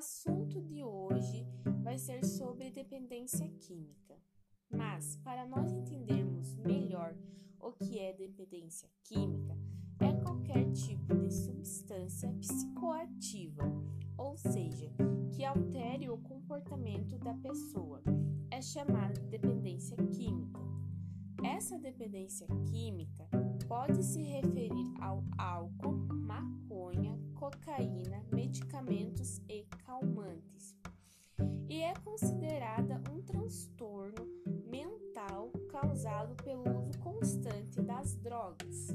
assunto de hoje vai ser sobre dependência química. Mas, para nós entendermos melhor o que é dependência química, é qualquer tipo de substância psicoativa, ou seja, que altere o comportamento da pessoa. É chamada de dependência química. Essa dependência química pode se causado pelo uso constante das drogas.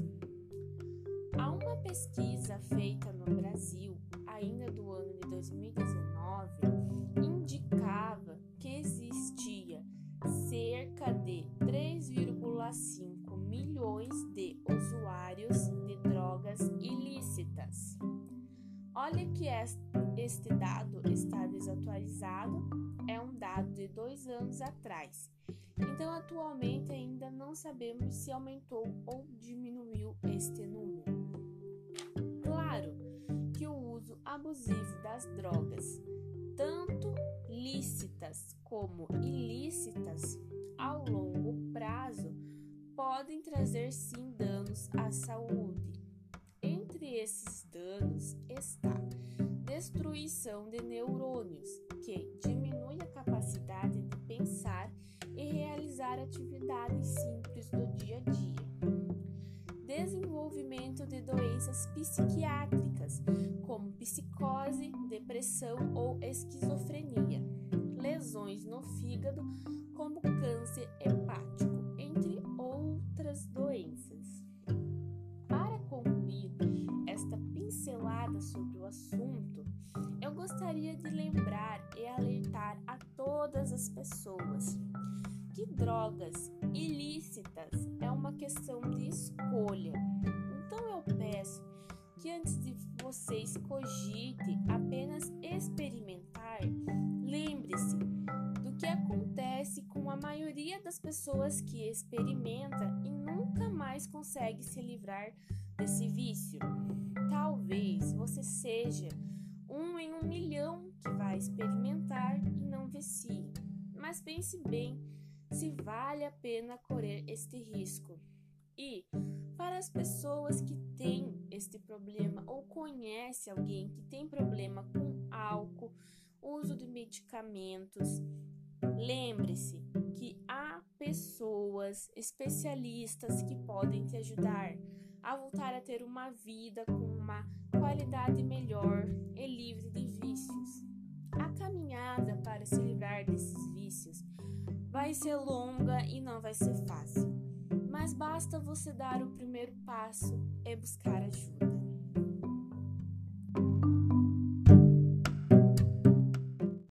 Há uma pesquisa feita no Brasil, ainda do ano de 2019, indicava que existia cerca de 3,5 milhões de usuários de drogas ilícitas. Olha que este dado está desatualizado, é um dado de dois anos atrás. Então, atualmente ainda não sabemos se aumentou ou diminuiu este número. Claro que o uso abusivo das drogas, tanto lícitas como ilícitas, ao longo prazo, podem trazer sim danos à saúde. Entre esses danos está destruição de neurônios, que diminui a capacidade de pensar e realizar atividades simples do dia a dia. Desenvolvimento de doenças psiquiátricas, como psicose, depressão ou esquizofrenia. Lesões no fígado, como câncer hepático, entre outras doenças. Para concluir esta pincelada sobre o assunto, gostaria de lembrar e alertar a todas as pessoas que drogas ilícitas é uma questão de escolha. Então eu peço que antes de vocês cogite apenas experimentar, lembre-se do que acontece com a maioria das pessoas que experimenta e nunca mais consegue se livrar desse experimentar e não vicie. Mas pense bem se vale a pena correr este risco. E para as pessoas que têm este problema ou conhece alguém que tem problema com álcool, uso de medicamentos, lembre-se que há pessoas especialistas que podem te ajudar a voltar a ter uma vida com uma qualidade melhor e livre. A caminhada para se livrar desses vícios vai ser longa e não vai ser fácil, mas basta você dar o primeiro passo e buscar ajuda.